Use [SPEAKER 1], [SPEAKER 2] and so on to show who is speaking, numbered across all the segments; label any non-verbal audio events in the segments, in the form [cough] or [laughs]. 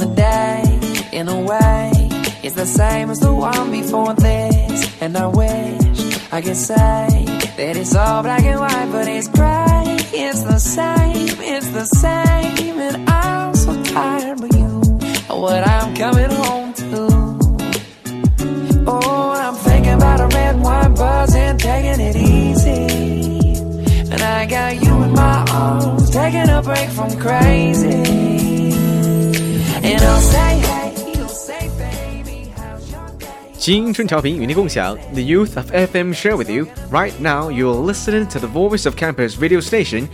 [SPEAKER 1] The day, in a way, it's the same as the one before this. And I wish I could say that it's all black and white, but it's gray. It's the same, it's the same. And I'm so tired of you, what I'm coming home taking a break from crazy. And I'll say, hey.
[SPEAKER 2] 青春调频与你共享，The youth of FM share with you. Right now, you're listening to the Voice of Campus radio station.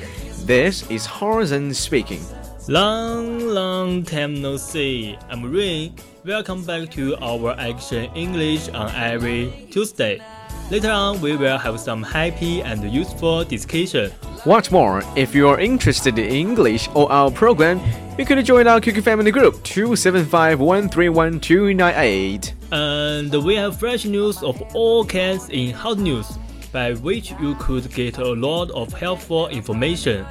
[SPEAKER 2] This is Horizon speaking.
[SPEAKER 3] Long, long time no see. I'm Ray. Welcome back to our Action English on every Tuesday. Later on, we will have some happy and useful discussion.
[SPEAKER 2] What's more, if you are interested in English or our program, you can join our QQ family group 275131298.
[SPEAKER 3] And we have fresh news of all kinds in hot news, by which you could get a lot of helpful information.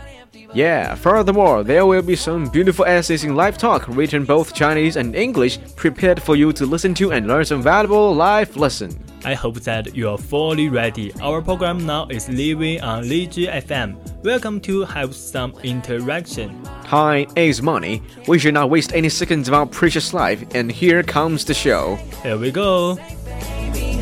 [SPEAKER 2] Yeah, furthermore, there will be some beautiful essays in live talk written both Chinese and English prepared for you to listen to and learn some valuable life lesson.
[SPEAKER 3] I hope that you are fully ready. Our program now is living on Liji FM. Welcome to have some interaction.
[SPEAKER 2] Time is money. We should not waste any seconds of our precious life, and here comes the show.
[SPEAKER 3] Here we go.
[SPEAKER 1] Baby,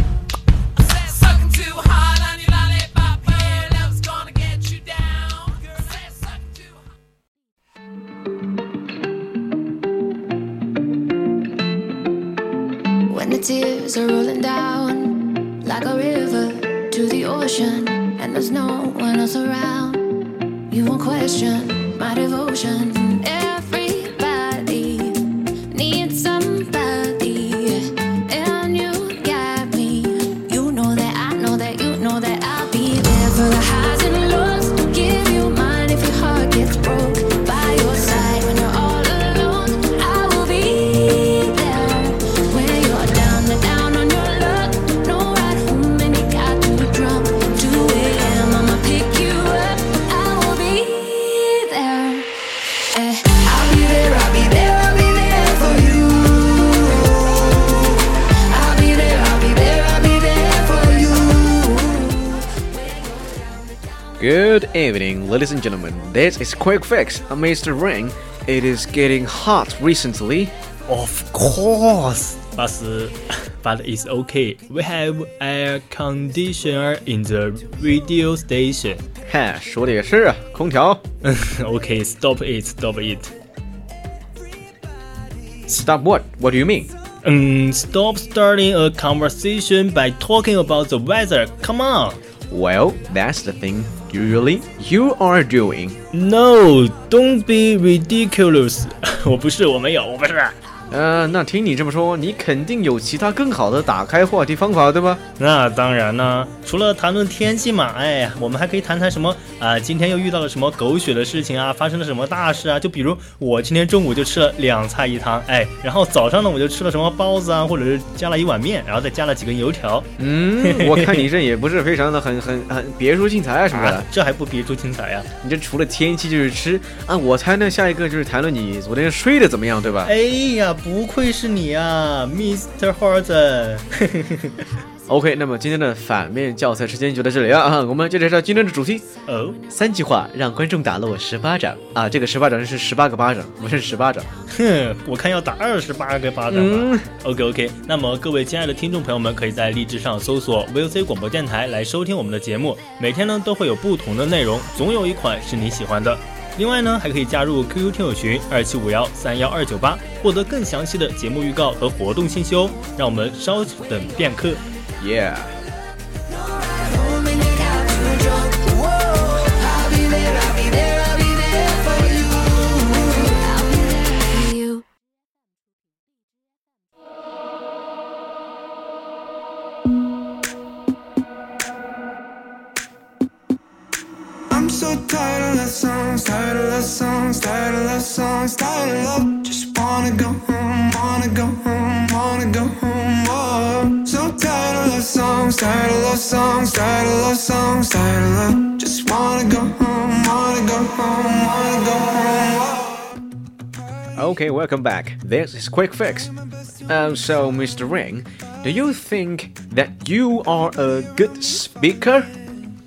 [SPEAKER 4] Tears are rolling down like a river to the ocean, and there's no one else around. You won't question my devotion.
[SPEAKER 2] Good evening, ladies and gentlemen. This is Quick Fix. I'm Mr. Ring. It is getting hot recently.
[SPEAKER 3] Of course, but [laughs] but it's okay. We have air conditioner in the radio station.
[SPEAKER 2] 嗨，说的也是啊，空调。
[SPEAKER 3] okay, [laughs] stop it, stop it.
[SPEAKER 2] Stop what? What do you mean?
[SPEAKER 3] Um, stop starting a conversation by talking about the weather. Come on.
[SPEAKER 2] Well, that's the thing. Usually, you are doing.
[SPEAKER 3] No, don't be ridiculous. [laughs] 我不是，我没有，我不是。
[SPEAKER 2] 呃，那听你这么说，你肯定有其他更好的打开话题方法，对吧？
[SPEAKER 3] 那当然呢，除了谈论天气嘛，哎，我们还可以谈谈什么啊？今天又遇到了什么狗血的事情啊？发生了什么大事啊？就比如我今天中午就吃了两菜一汤，哎，然后早上呢我就吃了什么包子啊，或者是加了一碗面，然后再加了几根油条。
[SPEAKER 2] 嗯，我看你这也不是非常的很 [laughs] 很很别出心裁啊什么的，
[SPEAKER 3] 啊这还不别出心裁啊？
[SPEAKER 2] 你这除了天气就是吃啊，我猜呢下一个就是谈论你昨天睡得怎么样，对吧？
[SPEAKER 3] 哎呀，不愧是你啊，Mr. Horton。
[SPEAKER 2] OK，那么今天的反面教材时间就到这里了啊！我们接着说今天的主题
[SPEAKER 3] 哦，
[SPEAKER 2] 三句话让观众打了我十巴掌啊！这个十巴掌是十八个巴掌，不是十巴掌。
[SPEAKER 3] 哼，我看要打二十八个巴掌吧。
[SPEAKER 2] 嗯
[SPEAKER 3] OK OK，那么各位亲爱的听众朋友们，可以在荔枝上搜索 VOC 广播电台来收听我们的节目，每天呢都会有不同的内容，总有一款是你喜欢的。另外呢，还可以加入 QQ 听友群二七五幺三幺二九八，获得更详细的节目预告和活动信息哦。让我们稍等片刻。
[SPEAKER 5] 耶。Songs, tired of love songs, tired of love. Just wanna go home, wanna go home, wanna go home. Oh, so tired of love songs, tired of love songs, tired of love songs, tired of love. Just wanna go home, wanna go home, wanna go home.
[SPEAKER 2] Okay, welcome back. This is Quick Fix. Um, so, Mr. Ring, do you think that you are a good speaker?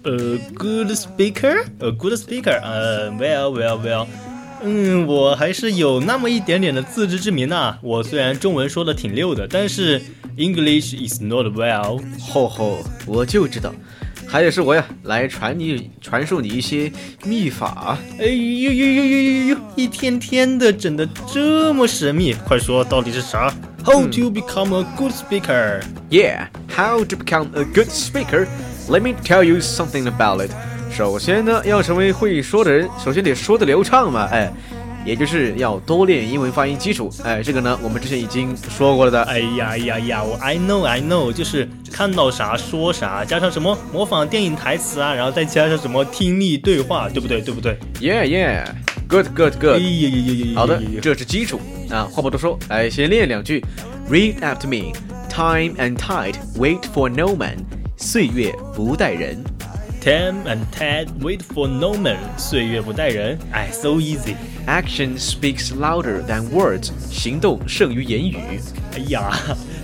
[SPEAKER 3] A good speaker, a good speaker. 呃、w e l l well, well. 嗯，我还是有那么一点点的自知之明呐、我虽然中文说的挺溜的，但是 English is not well。
[SPEAKER 2] 吼吼，我就知道，还得是我呀，来传你传授你一些秘法。
[SPEAKER 3] 哎呦呦呦呦呦呦！一天天的整的这么神秘，快说到底是啥？How to become a good
[SPEAKER 2] speaker？Yeah, how to become a good speaker? Let me tell you something about it. 首先呢，要成为会说的人，首先得说的流畅嘛，哎，也就是要多练英文发音基础。哎，这个呢，我们之前已经说过了的。
[SPEAKER 3] 哎呀哎呀呀，我 I know I know，就是看到啥说啥，加上什么模仿电影台词啊，然后再加上什么听力对话，对不对？对不对
[SPEAKER 2] ？Yeah, yeah, good, good！好的，这是基础啊。话不多说，来先练两句。Read after me. Time and tide wait for no man. 岁月不待人。
[SPEAKER 3] Time and tide wait for no man，岁月不待人。哎，so easy。
[SPEAKER 2] Action speaks louder than words. 行动胜于言语。
[SPEAKER 3] 哎呀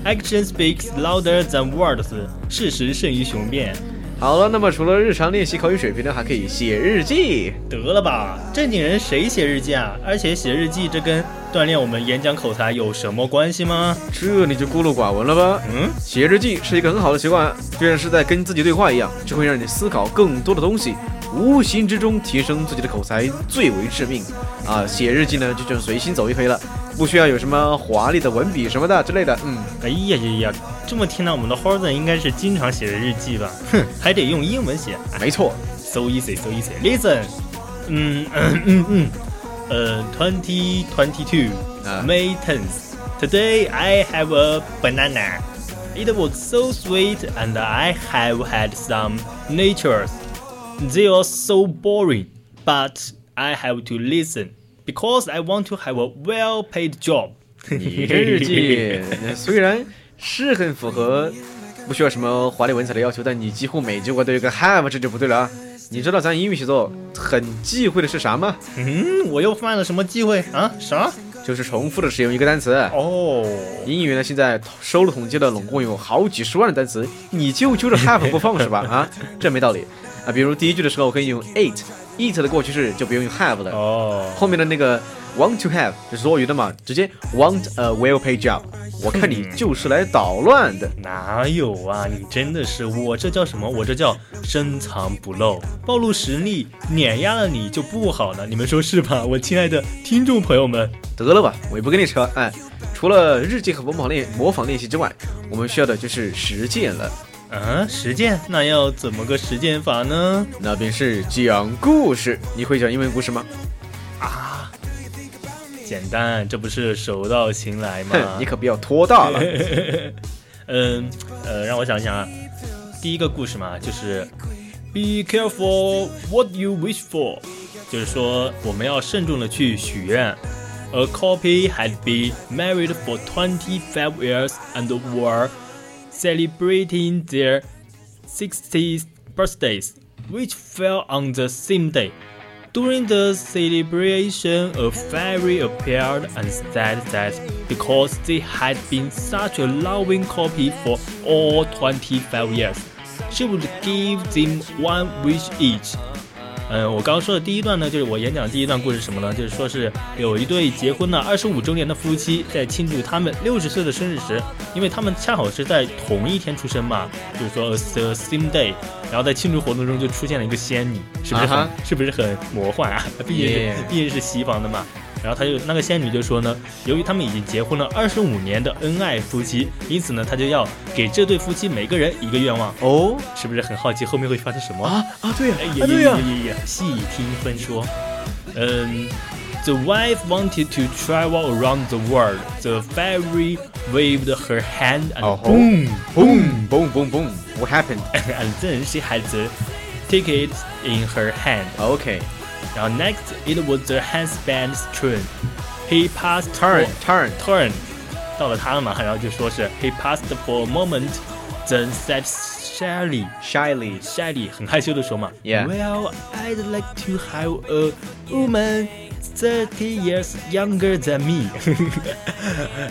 [SPEAKER 3] ，Action speaks louder than words，事实胜于雄辩。
[SPEAKER 2] 好了，那么除了日常练习口语水平呢，还可以写日记。
[SPEAKER 3] 得了吧，正经人谁写日记啊？而且写日记这跟锻炼我们演讲口才有什么关系吗？
[SPEAKER 2] 这你就孤陋寡闻了吧？
[SPEAKER 3] 嗯，
[SPEAKER 2] 写日记是一个很好的习惯，就像是在跟自己对话一样，这会让你思考更多的东西，无形之中提升自己的口才，最为致命。啊，写日记呢，就就随心走就可以了，不需要有什么华丽的文笔什么的之类的。嗯，
[SPEAKER 3] 哎呀呀呀，这么听来，我们的 Horton 应该是经常写日记吧？哼，还得用英文写。
[SPEAKER 2] 没错
[SPEAKER 3] ，so easy so easy。Listen，嗯嗯嗯嗯，呃 ，twenty twenty two May tenth. Today I have a banana. It was so sweet, and I have had some natures. They are so boring, but I have to listen because I want to have a well-paid job.
[SPEAKER 2] 你这日记虽然是很符合不需要什么华丽文采的要求，但你几乎每句话都有个 [laughs] have，这就不对了啊！ 你知道咱英语写作很忌讳的是啥吗？
[SPEAKER 3] 嗯，我又犯了什么忌讳啊？啥？
[SPEAKER 2] 就是重复的使用一个单词。
[SPEAKER 3] 哦，
[SPEAKER 2] 英语呢现在收了统计了，总共有好几十万的单词，你就揪着 have 不放是吧？啊，这没道理啊！比如第一句的时候可以用 eat，eat 的过去式就不用用 have 了。
[SPEAKER 3] 哦，
[SPEAKER 2] 后面的那个 want to have 就是多余的嘛，直接 want a well-paid job。我看你就是来捣乱的。
[SPEAKER 3] 哪有啊？你真的是我这叫什么？我这叫深藏不露，暴露实力，碾压了你就不好了。你们说是吧？我亲爱的听众朋友们，
[SPEAKER 2] 得了吧，我也不跟你扯。哎，除了日记和模仿练模仿练习之外，我们需要的就是实践了。
[SPEAKER 3] 啊，实践？那要怎么个实践法呢？
[SPEAKER 2] 那便是讲故事。你会讲英文故事吗？
[SPEAKER 3] 啊，简单，这不是手到擒来吗？
[SPEAKER 2] 你可不要拖大了。[laughs]
[SPEAKER 3] 嗯，呃，让我想想啊，第一个故事嘛，就是 Be careful what you wish for，就是说我们要慎重的去许愿。A couple had been married for twenty-five years and were celebrating their 60th birthdays, which fell on the same day. During the celebration, a fairy appeared and said that because they had been such a loving couple for all 25 years, she would give them one wish each. 嗯，我刚刚说的第一段呢，就是我演讲的第一段故事什么呢？就是说是有一对结婚了二十五周年的夫妻，在庆祝他们六十岁的生日时，因为他们恰好是在同一天出生嘛，就是说 the same day，然后在庆祝活动中就出现了一个仙女，是不是很、
[SPEAKER 2] 啊
[SPEAKER 3] 是不是很魔幻啊？毕竟毕竟是西方的嘛。然后他就那个仙女就说呢，由于他们已经结婚了二十五年的恩爱夫妻，因此呢，他就要给这对夫妻每个人一个愿望。
[SPEAKER 2] 哦，
[SPEAKER 3] 是不是很好奇后面会发生什么
[SPEAKER 2] 啊啊？对呀、啊对呀、
[SPEAKER 3] 呀呀呀！细听分说。嗯，The wife wanted to travel around the world. The fairy waved her hand and
[SPEAKER 2] Oh,
[SPEAKER 3] boom,
[SPEAKER 2] boom, boom, boom, boom. What happened?
[SPEAKER 3] and then she had the ticket in her hand.
[SPEAKER 2] Okay.
[SPEAKER 3] 然后 next it was the husband's turn. He passed
[SPEAKER 2] Turn,
[SPEAKER 3] for-
[SPEAKER 2] turn.
[SPEAKER 3] turn，到了他了嘛，然后就说是 he passed for a moment, then said shyly,
[SPEAKER 2] Shyly.
[SPEAKER 3] shyly 很害羞的说嘛
[SPEAKER 2] Yeah.
[SPEAKER 3] Well, I'd like to have a woman thirty years younger than me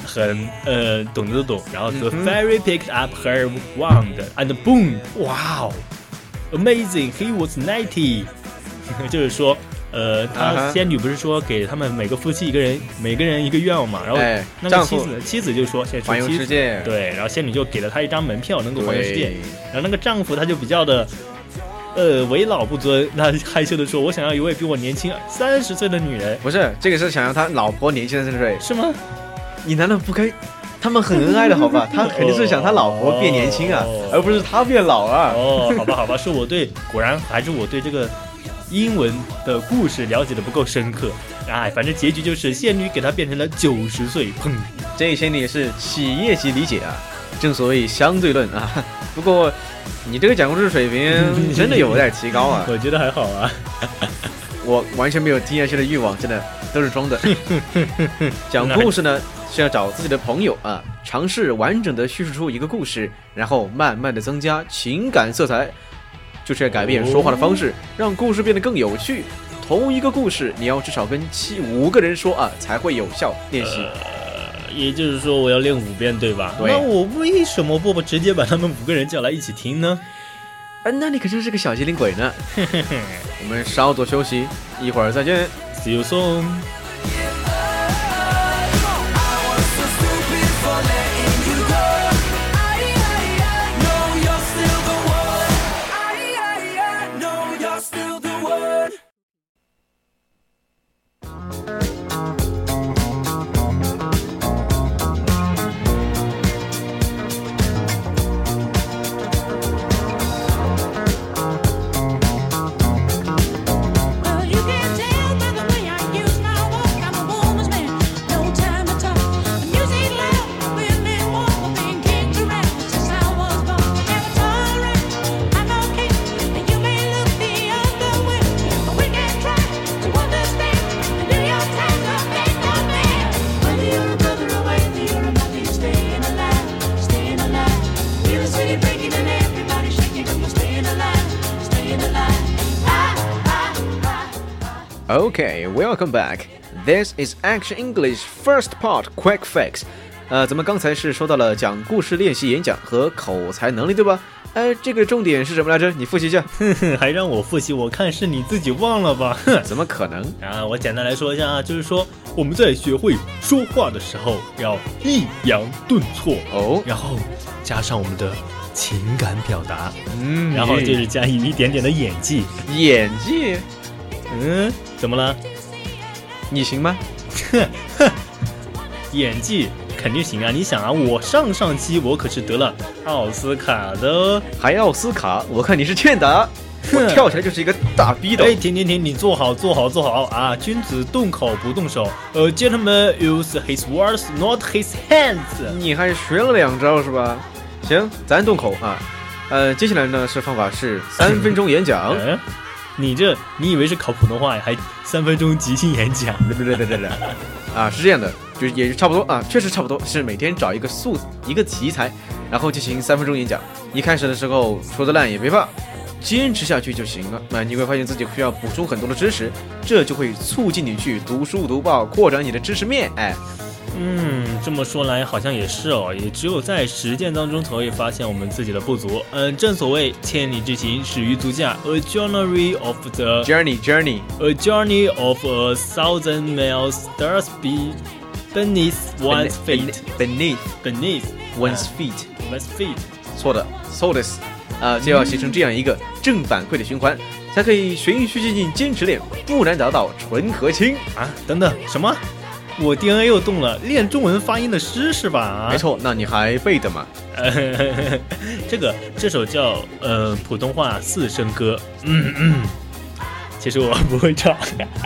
[SPEAKER 3] 。很呃，懂的都懂。然后 the [laughs] fairy picked up her wand and boom, wow, amazing, he was ninety 。 [laughs] 就是说。呃，
[SPEAKER 2] 啊
[SPEAKER 3] 他仙女不是说给他们每个夫妻一个人，每个人一个愿望嘛？然后
[SPEAKER 2] 哎
[SPEAKER 3] 那个妻子妻子就说，现在说
[SPEAKER 2] 环游
[SPEAKER 3] 妻子
[SPEAKER 2] 世界
[SPEAKER 3] 对，然后仙女就给了他一张门票，能够环游世界。然后那个丈夫他就比较的，呃，为老不尊，他害羞的说：“我想要一位比我年轻三十岁的女人。
[SPEAKER 2] 不是，这个是想要他老婆年轻三十岁，”
[SPEAKER 3] 是吗？
[SPEAKER 2] 你难道不该？他们很恩爱的好吧？[laughs] 他肯定是想他老婆变年轻啊，
[SPEAKER 3] 哦
[SPEAKER 2] 而不是他变老啊。
[SPEAKER 3] 哦，好吧，好吧，是我对，果然还是我对这个英文的故事了解的不够深刻。哎，反正结局就是仙女给他变成了九十岁，砰！
[SPEAKER 2] 这些你也是企业级理解啊，正所谓相对论啊。[laughs] 不过你这个讲故事水平 [laughs] 真的有待提高啊，
[SPEAKER 3] 我觉得还好啊。
[SPEAKER 2] 我完全没有听下去的欲望，真的都是装的。[laughs] 讲故事呢是要找自己的朋友啊，尝试完整的叙述出一个故事，然后慢慢的增加情感色彩，就是要改变说话的方式，让故事变得更有趣。同一个故事，你要至少跟七五个人说啊，才会有效练习。
[SPEAKER 3] 也就是说，我要练五遍，对吧？
[SPEAKER 2] 对
[SPEAKER 3] 那我为什么不直接把他们五个人叫来一起听呢？
[SPEAKER 2] 啊，那你可真是个小机灵鬼呢。[laughs] 我们稍作休息，一会儿再见。
[SPEAKER 3] See you soon.
[SPEAKER 2] Welcome back. This is Action English first part quick fix. 呃，咱们刚才是说到了讲故事、练习演讲和口才能力，对吧？呃，这个重点是什么来着？你复习一下。
[SPEAKER 3] 哼 [laughs] 哼还让我复习，我看是你自己忘了吧？哼，[laughs]
[SPEAKER 2] 怎么可能？[laughs]
[SPEAKER 3] 啊，我简单来说一下啊，就是说我们在学会说话的时候要抑扬顿挫
[SPEAKER 2] 哦，
[SPEAKER 3] 然后加上我们的情感表达，
[SPEAKER 2] 嗯
[SPEAKER 3] 然后就是加以一点点的演技。
[SPEAKER 2] 演技，
[SPEAKER 3] 嗯，怎么了？
[SPEAKER 2] 你行吗？
[SPEAKER 3] 哼 [laughs] 演技肯定行啊！你想啊，我上上期我可是得了奥斯卡的哦，
[SPEAKER 2] 还奥斯卡？我看你是欠打。我跳起来就是一个大逼斗。
[SPEAKER 3] 哎，停停停，你坐好坐好坐好啊！君子动口不动手。呃，gentleman use his words, not his hands。
[SPEAKER 2] 你还学了两招是吧？行，咱动口啊。呃，接下来呢是方法是三分钟演讲。[laughs]
[SPEAKER 3] 嗯，你这你以为是考普通话呀？还三分钟即兴演讲？[laughs]
[SPEAKER 2] 对对对对对。啊，是这样的，就是也差不多啊，确实差不多，是每天找一个素一个题材，然后进行三分钟演讲。一开始的时候说的烂也别怕。坚持下去就行了。那你会发现自己需要补充很多的知识，这就会促进你去读书读报，扩展你的知识面。哎，
[SPEAKER 3] 嗯，这么说来好像也是哦。也只有在实践当中才会发现我们自己的不足。嗯，正所谓千里之行，始于足下。A journey of the
[SPEAKER 2] journey journey
[SPEAKER 3] a journey of a thousand miles does be beneath one's feet
[SPEAKER 2] beneath
[SPEAKER 3] beneath
[SPEAKER 2] one's feet
[SPEAKER 3] one's feet。
[SPEAKER 2] 错的，so this。啊，就要形成这样一个正反馈的循环，才可以循序渐进，坚持练，不难达到纯和清
[SPEAKER 3] 啊！等等，什么？我 DNA 又动了，练中文发音的诗是吧？
[SPEAKER 2] 没错，那你还背的吗？[laughs]
[SPEAKER 3] 这个这首叫呃普通话四声歌，嗯嗯，其实我不会唱，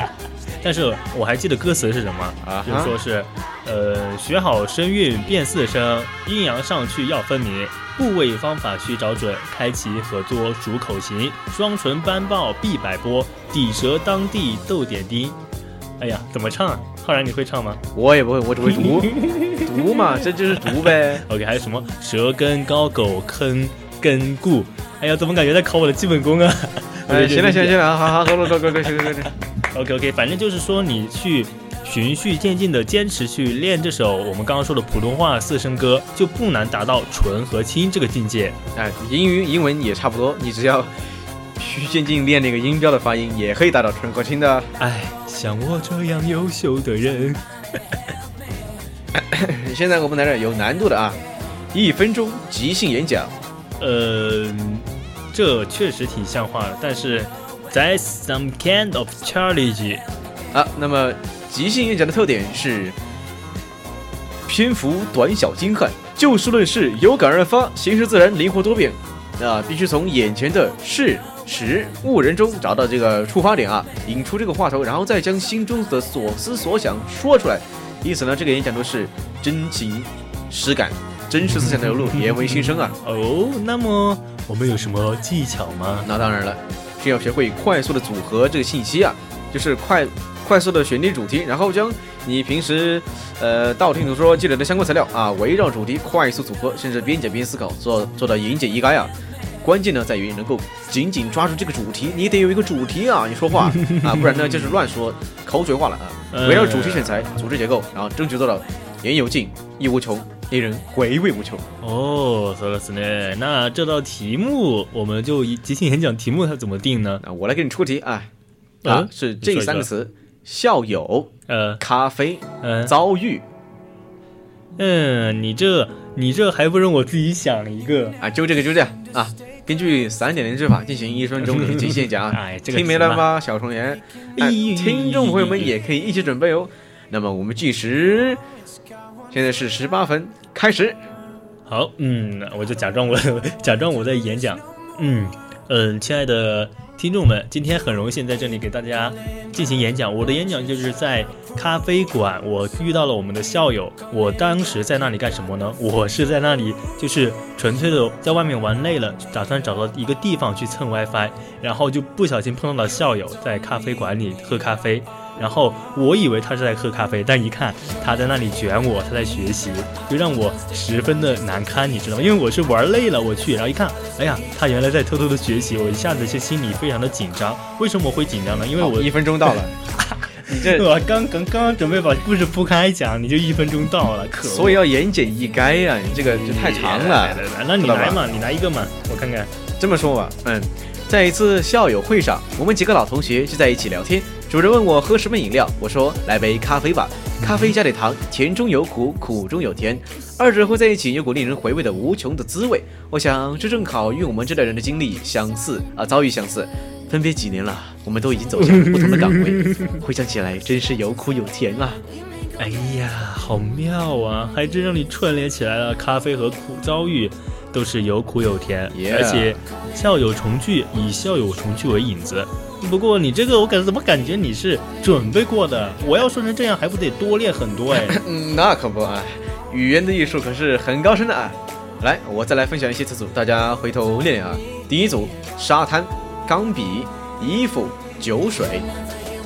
[SPEAKER 3] [laughs] 但是我还记得歌词是什么啊？就是说是呃学好声韵变四声，阴阳上去要分明。部位方法需找准，开启合作主口型，双唇班报必百波，底舌当地斗点丁。哎呀，怎么唱？浩然你会唱吗？
[SPEAKER 2] 我也不会，我只会读，[laughs] 读嘛，这就是读呗。
[SPEAKER 3] OK，还有什么舌根高狗坑根固？哎呀，怎么感觉在考我的基本功啊？
[SPEAKER 2] 哎，行了行了行了，好好，够了够了够了，行行行。
[SPEAKER 3] OK OK，反正就是说你去。循序渐进的坚持去练这首我们刚刚说的普通话四声歌，就不难达到纯和清这个境界。
[SPEAKER 2] 哎，英语英文也差不多，你只要循序渐进练那个音标的发音，也可以达到纯和清的。
[SPEAKER 3] 哎，像我这样优秀的人。[laughs]
[SPEAKER 2] 现在我们来点有难度的啊，一分钟即兴演讲。
[SPEAKER 3] 呃，这确实挺像话的，但是 that's some kind of challenge
[SPEAKER 2] 啊。那么。即兴演讲的特点是篇幅短小精悍，就事论事，有感而发，形式自然，灵活多变。啊，必须从眼前的事、实、物、人中找到这个出发点啊，引出这个话头，然后再将心中的所思所想说出来。因此呢，这个演讲都是真情实感，真实思想的流露，言为心声啊。
[SPEAKER 3] 哦，那么我们有什么技巧吗？
[SPEAKER 2] 那当然了，需要学会快速的组合这个信息啊，就是快。快速的选定主题，然后将你平时呃道听途说积累的相关材料啊，围绕主题快速组合，甚至边讲边思考，做做到言简意赅啊。关键呢在于能够紧紧抓住这个主题，你得有一个主题啊，你说话 [laughs] 啊，不然呢就是乱说，口水话了啊。围绕主题选材，组织结构，然后争取做到言有尽，意无穷，令人回味无穷。
[SPEAKER 3] 哦，说的是呢。那这道题目我们就即兴演讲题目它怎么定呢？
[SPEAKER 2] 那我来给你出题啊，啊是这三个词。校友，
[SPEAKER 3] 呃，
[SPEAKER 2] 咖啡，呃，遭遇，
[SPEAKER 3] 嗯，你这，你这还不如我自己想一个
[SPEAKER 2] 啊，就这个，就这样啊，根据三点零制法进行一分钟的极限讲，[laughs]
[SPEAKER 3] 哎，这个
[SPEAKER 2] 听明白了吗，小虫言？听众朋友们也可以一起准备哦。那么我们计时，现在是十八分，开始。
[SPEAKER 3] 好，嗯，我就假装我 [laughs] 假装我在演讲，嗯嗯，亲爱的。听众们，今天很荣幸在这里给大家进行演讲。我的演讲就是在咖啡馆，我遇到了我们的校友。我当时在那里干什么呢？[laughs] 我是在那里就是纯粹的在外面玩累了，打算找到一个地方去蹭 WiFi，然后就不小心碰到了校友在咖啡馆里喝咖啡。然后我以为他是在喝咖啡，但一看他在那里卷我，他在学习，就让我十分的难堪，你知道吗？因为我是玩累了，我去，然后一看，哎呀，他原来在偷偷的学习，我一下子就心里非常的紧张。为什么会紧张呢？因为我
[SPEAKER 2] 一分钟到了，
[SPEAKER 3] 你这我刚刚刚准备把故事铺开讲，你就一分钟到了，可
[SPEAKER 2] 所以要言简意赅呀，你这个就太长了。
[SPEAKER 3] 来来那你来嘛，你来一个嘛，我看看。
[SPEAKER 2] 这么说吧，嗯，在一次校友会上，我们几个老同学就在一起聊天。主人问我喝什么饮料，我说来杯咖啡吧。咖啡加点糖，甜中有苦，苦中有甜，二者混在一起有股令人回味的无穷的滋味。我想这正好与我们这代人的经历相似啊，遭遇相似。分别几年了，我们都已经走向不同的岗位，[laughs] 回想起来真是有苦有甜啊。
[SPEAKER 3] 哎呀，好妙啊，还真让你串联起来了咖啡和苦遭遇。都是有苦有甜而且校友重聚，以校友重聚为引子。不过你这个我感怎么感觉你是准备过的？我要说成这样，还不得多练很多哎。[laughs]
[SPEAKER 2] 嗯，那可不啊，语言的艺术可是很高深的啊。来，我再来分享一些词组，大家回头练练啊。第一组，沙滩、钢笔、衣服、酒水。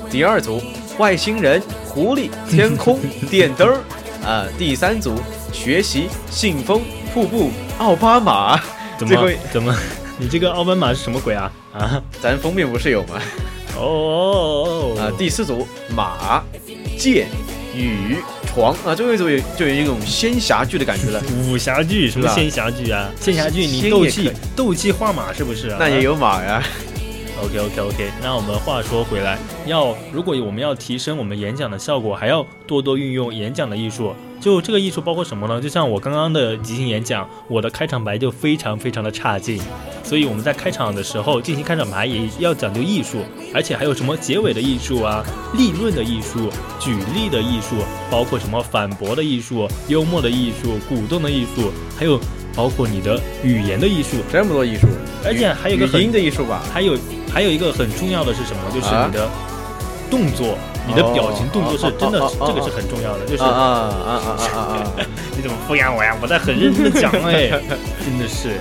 [SPEAKER 2] 第二组，外星人、狐狸、天空、[laughs] 电灯儿。啊，第三组，学习、信封、瀑布、奥巴马。
[SPEAKER 3] 怎么怎么？你这个奥巴马是什么鬼啊？啊？
[SPEAKER 2] 咱封面不是有吗？
[SPEAKER 3] 哦哦哦！
[SPEAKER 2] 啊，第四组马、剑、雨、床啊，最后一组有就有一种仙侠剧的感觉了。
[SPEAKER 3] 武侠剧什么
[SPEAKER 2] 是吧
[SPEAKER 3] 仙侠剧啊？仙侠剧你斗气斗气画马是不是、啊？
[SPEAKER 2] 那也有马呀。
[SPEAKER 3] OK OK OK，那我们话说回来，要如果我们要提升我们演讲的效果，还要多多运用演讲的艺术。就这个艺术包括什么呢？就像我刚刚的即兴演讲，我的开场白就非常非常的差劲，所以我们在开场的时候进行开场白也要讲究艺术，而且还有什么结尾的艺术啊、立论的艺术、举例的艺术，包括什么反驳的艺术、幽默的艺术、鼓动的艺术，还有包括你的语言的艺术，
[SPEAKER 2] 这么多艺术，
[SPEAKER 3] 而且还有一个很
[SPEAKER 2] 语音的艺术吧，
[SPEAKER 3] 还有还有一个很重要的是什么？就是
[SPEAKER 2] 啊
[SPEAKER 3] 你的动作，你的表情动作是真的这个是很重要的。就是
[SPEAKER 2] 啊啊啊啊啊啊啊！[laughs]
[SPEAKER 3] 你怎么敷衍我呀？我在很认真的讲哎，[laughs] 真的是。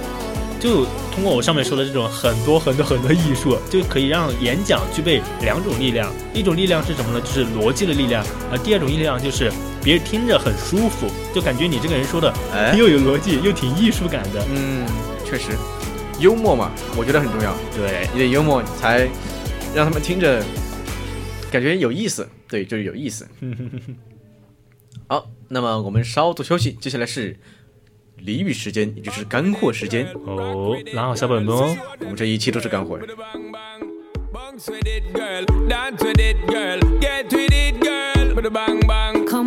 [SPEAKER 3] 就通过我上面说的这种很多很多很多艺术，就可以让演讲具备两种力量。一种力量是什么呢？就是逻辑的力量。而第二种力量就是别人听着很舒服，就感觉你这个人说的
[SPEAKER 2] 哎
[SPEAKER 3] 又有逻辑又挺艺术感的。
[SPEAKER 2] 嗯，确实，幽默嘛，我觉得很重要。
[SPEAKER 3] 对，
[SPEAKER 2] 你得幽默，才让他们听着感觉有意思。对，就是有意思。[laughs] 好，那么我们稍作休息，接下来是俚语时间，也就是干货时间。
[SPEAKER 3] 哦，拿好小本本哦。
[SPEAKER 2] 我们这一期都是干货。
[SPEAKER 6] Bounce with it, girl. Dance with it, girl. Get with it, girl. With a bang bang.
[SPEAKER 4] Come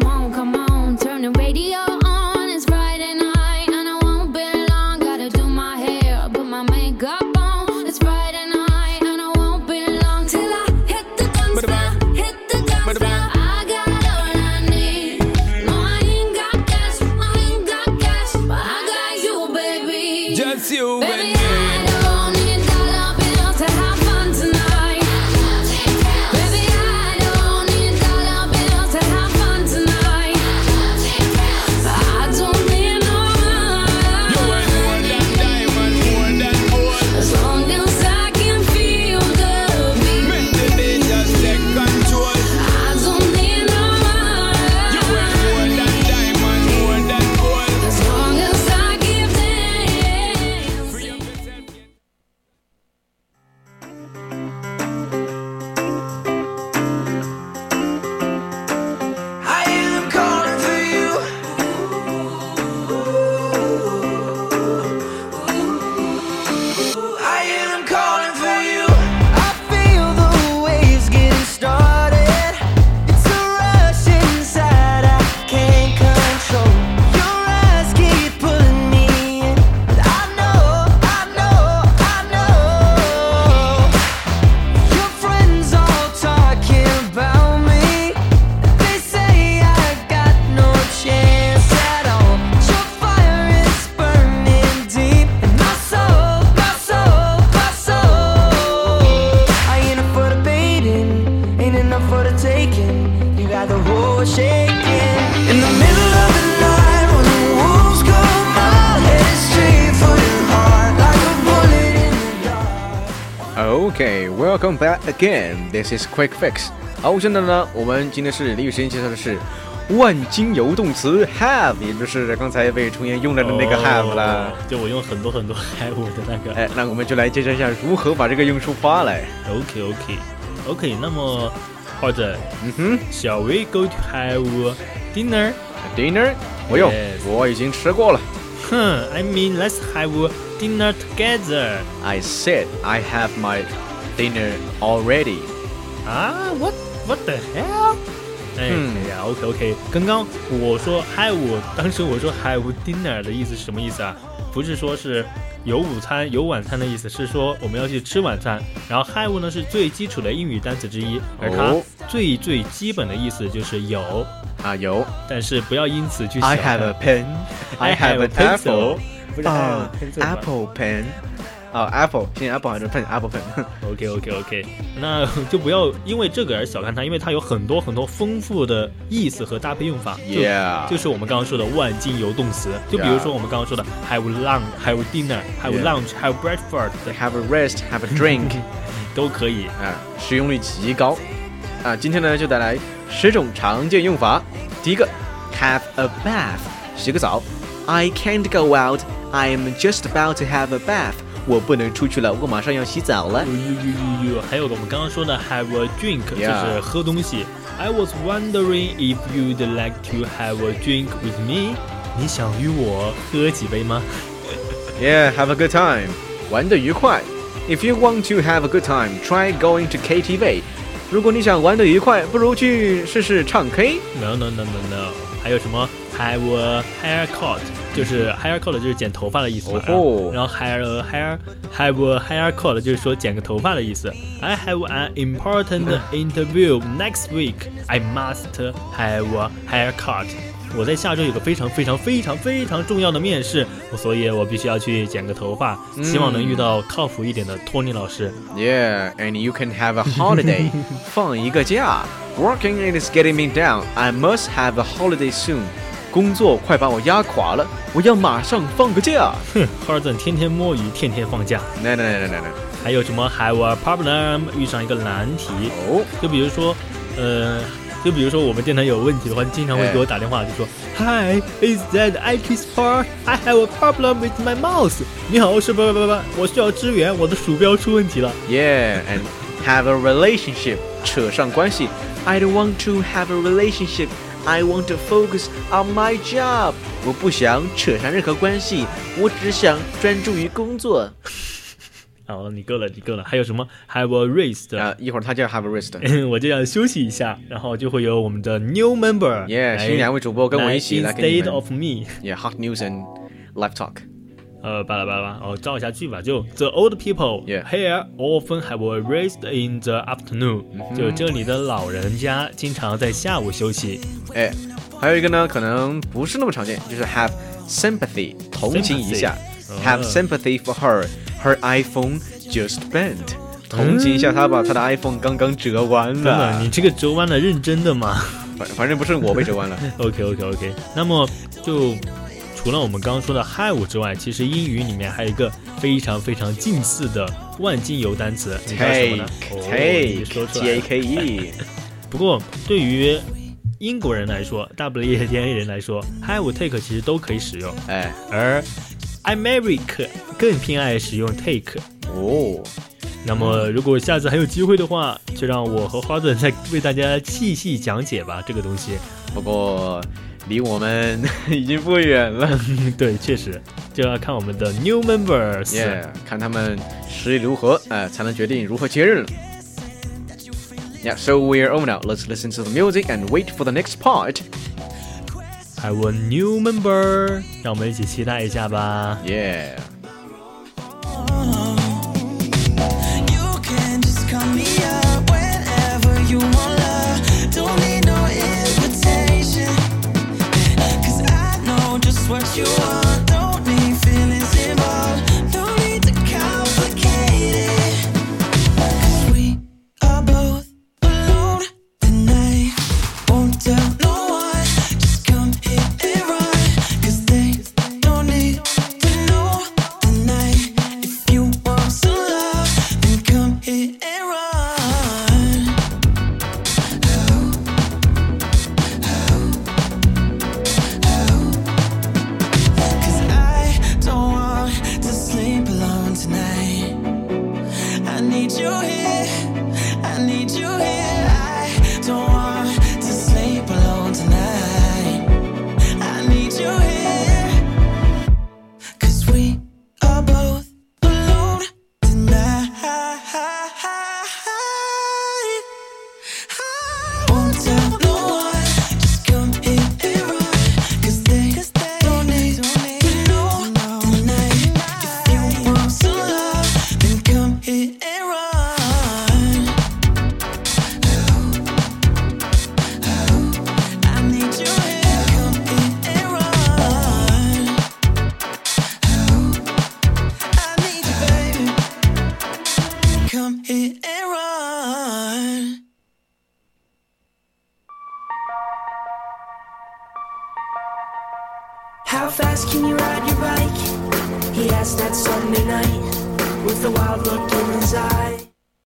[SPEAKER 2] Okay, welcome back again. This is Quick Fix. 好，现在呢，我们今天是俚语时间介绍的是万金油动词 have，也就是刚才被重言用了的那个 have 啦。
[SPEAKER 3] 哦就我用很多很多 have 的那个。
[SPEAKER 2] 哎，那我们就来介绍一下如何把这个用出发来。
[SPEAKER 3] OK OK OK，那么或者，
[SPEAKER 2] 嗯哼
[SPEAKER 3] ，Shall we go to have
[SPEAKER 2] dinner？Dinner？我用我已经吃过了。
[SPEAKER 3] 哼，I mean let's have dinner together。
[SPEAKER 2] I said I have my dinner already.
[SPEAKER 3] 啊，What What the hell？哎
[SPEAKER 2] 嗯
[SPEAKER 3] 哎呀，OK OK，刚刚我说 have，当时我说 have dinner 的意思是什么意思啊？不是说是有午餐有晚餐的意思，是说我们要去吃晚餐。然后 have 呢是最基础的英语单词之一，而它
[SPEAKER 2] 哦
[SPEAKER 3] 最最基本的意思就是有。
[SPEAKER 2] 啊，有。
[SPEAKER 3] 但是不要因此去
[SPEAKER 2] I have a pen. [laughs] I have a pencil.
[SPEAKER 3] 不是
[SPEAKER 2] 啊，Apple pen，啊，Apple，现在 Apple 还是 pen，Apple pen。
[SPEAKER 3] OK OK OK，那就不要因为这个而小看它，因为它有很多很多丰富的意思和搭配用法。就
[SPEAKER 2] Yeah
[SPEAKER 3] 就是我们刚刚说的万金油动词，就比如说我们刚刚说的 have lunch、have dinner、have lunch、have breakfast、
[SPEAKER 2] have a rest, have a drink，
[SPEAKER 3] 都可以。
[SPEAKER 2] 啊，使用率极高。啊，今天呢就带来十种常见用法。第一个，have a bath，洗个澡。I can't go out, I am just about to have a bath。我不能出去了，我马上要洗澡了。
[SPEAKER 3] 有有有有，还有我们刚刚说的 have a drink，就
[SPEAKER 2] Yeah
[SPEAKER 3] 是喝东西。I was wondering if you'd like to have a drink with me。你想与我喝几杯吗？
[SPEAKER 2] Yeah, have [laughs] a good time，玩得愉快。If you want to have a good time, try going to KTV。如果你想玩得愉快，不如去试试唱 K。
[SPEAKER 3] No no no no no，还有什么 have a haircut， 就是 haircut 就是剪头发的意思嘛。
[SPEAKER 2] 哦吼
[SPEAKER 3] 然后 have a hair have a haircut 就是说剪个头发的意思。I have an important interview next week. I must have a haircut. 我在下周有个非常非常非常非常重要的面试，所以我必须要去剪个头发，希望能遇到靠谱一点的托尼老师。
[SPEAKER 2] Yeah, and you can have a holiday，放一个假。Working [laughs] is getting me down. I must have a holiday soon. 工作快把我压垮了，我要马上放个假。
[SPEAKER 3] 哼，哈尔顿天天摸鱼，天天放假。
[SPEAKER 2] 来来来来来来，
[SPEAKER 3] 还有什么 have a problem 遇上一个难题
[SPEAKER 2] 哦，
[SPEAKER 3] 就比如说，呃，就比如说我们电台有问题的话，经常会给我打电话，就说 Hi, is that IT support? I have a problem with my mouse. 你好，我是不不不不，我需要支援，我的鼠标出问题了。
[SPEAKER 2] Yeah, and have a relationship，扯上关系。I don't want to have a relationship. I want to focus on my job. 我不想扯上任何关系，我只想专注于工作。
[SPEAKER 3] 好，你够了，你够了。还有什么 have a [laughs] rest？
[SPEAKER 2] 啊，一会儿他就要 have a rest。
[SPEAKER 3] 我就要休息一下，然后就会有我们的 new [laughs] member。
[SPEAKER 2] Yeah，新两位主播跟我一起来给你
[SPEAKER 3] Instead
[SPEAKER 2] 们
[SPEAKER 3] of me。
[SPEAKER 2] Yeah, hot news and live talk.
[SPEAKER 3] 呃，巴拉巴拉哦，照一下句吧。就 The old people here often have a rest in the afternoon、就这里的老人家经常在下午休息。
[SPEAKER 2] 哎，还有一个呢，可能不是那么常见，就是 have sympathy，同情一下。Have
[SPEAKER 3] 哦
[SPEAKER 2] sympathy for her. Her iPhone just bent. 同情一下她吧，她的 iPhone 刚刚折弯了。
[SPEAKER 3] 你这个折弯了认真的吗
[SPEAKER 2] 反反正不是我被折弯了。
[SPEAKER 3] ？OK OK OK。那么就除了我们刚刚说的 have 之外，其实英语里面还有一个非常非常近似的万金油单词，你知道什么呢
[SPEAKER 2] Take,
[SPEAKER 3] 哦你说出
[SPEAKER 2] T
[SPEAKER 3] 来
[SPEAKER 2] A E。[laughs]
[SPEAKER 3] 不过对于英国人来说，WTA 人来说，have take 其实都可以使用。
[SPEAKER 2] 哎，
[SPEAKER 3] 而 America 更偏爱使用 take。
[SPEAKER 2] 哦，
[SPEAKER 3] 那么如果下次还有机会的话，就让我和花顿再为大家细细讲解吧这个东西。
[SPEAKER 2] 不过离我们已经不远了。
[SPEAKER 3] 对，确实就要看我们的 new members。
[SPEAKER 2] Yeah，看他们实力如何，哎、才能决定如何接任了。Yeah, so we're over now. Let's listen to the music and wait for the next part.
[SPEAKER 3] I want new member，让我们一起期待一下吧。
[SPEAKER 2] Yeah.